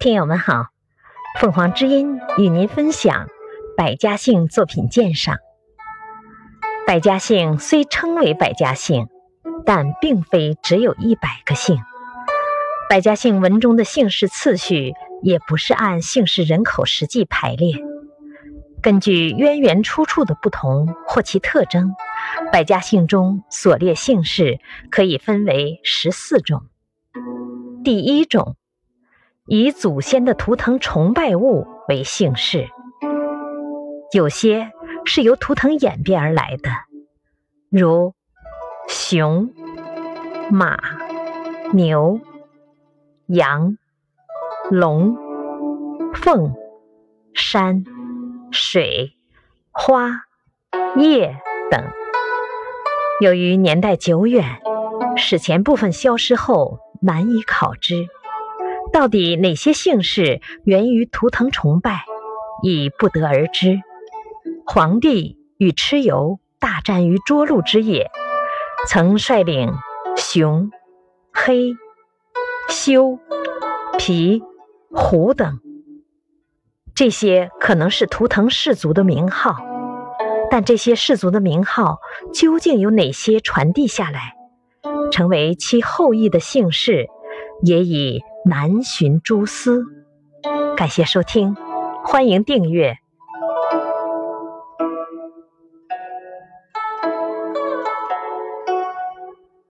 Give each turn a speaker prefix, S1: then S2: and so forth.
S1: 听友们好，凤凰之音与您分享百家姓作品鉴赏。百家姓虽称为百家姓，但并非只有一百个姓。百家姓文中的姓氏次序也不是按姓氏人口实际排列，根据渊源出处的不同或其特征，百家姓中所列姓氏可以分为十四种。第一种。以祖先的图腾崇拜物为姓氏，有些是由图腾演变而来的，如熊、马、牛、羊、龙、凤、山、水、花、叶等。由于年代久远，史前部分消失后难以考知。到底哪些姓氏源于图腾崇拜，已不得而知。黄帝与蚩尤大战于涿鹿之野，曾率领熊、黑、修、皮、虎等，这些可能是图腾氏族的名号，但这些氏族的名号究竟有哪些传递下来，成为其后裔的姓氏，也已。南寻蛛丝。感谢收听，欢迎订阅。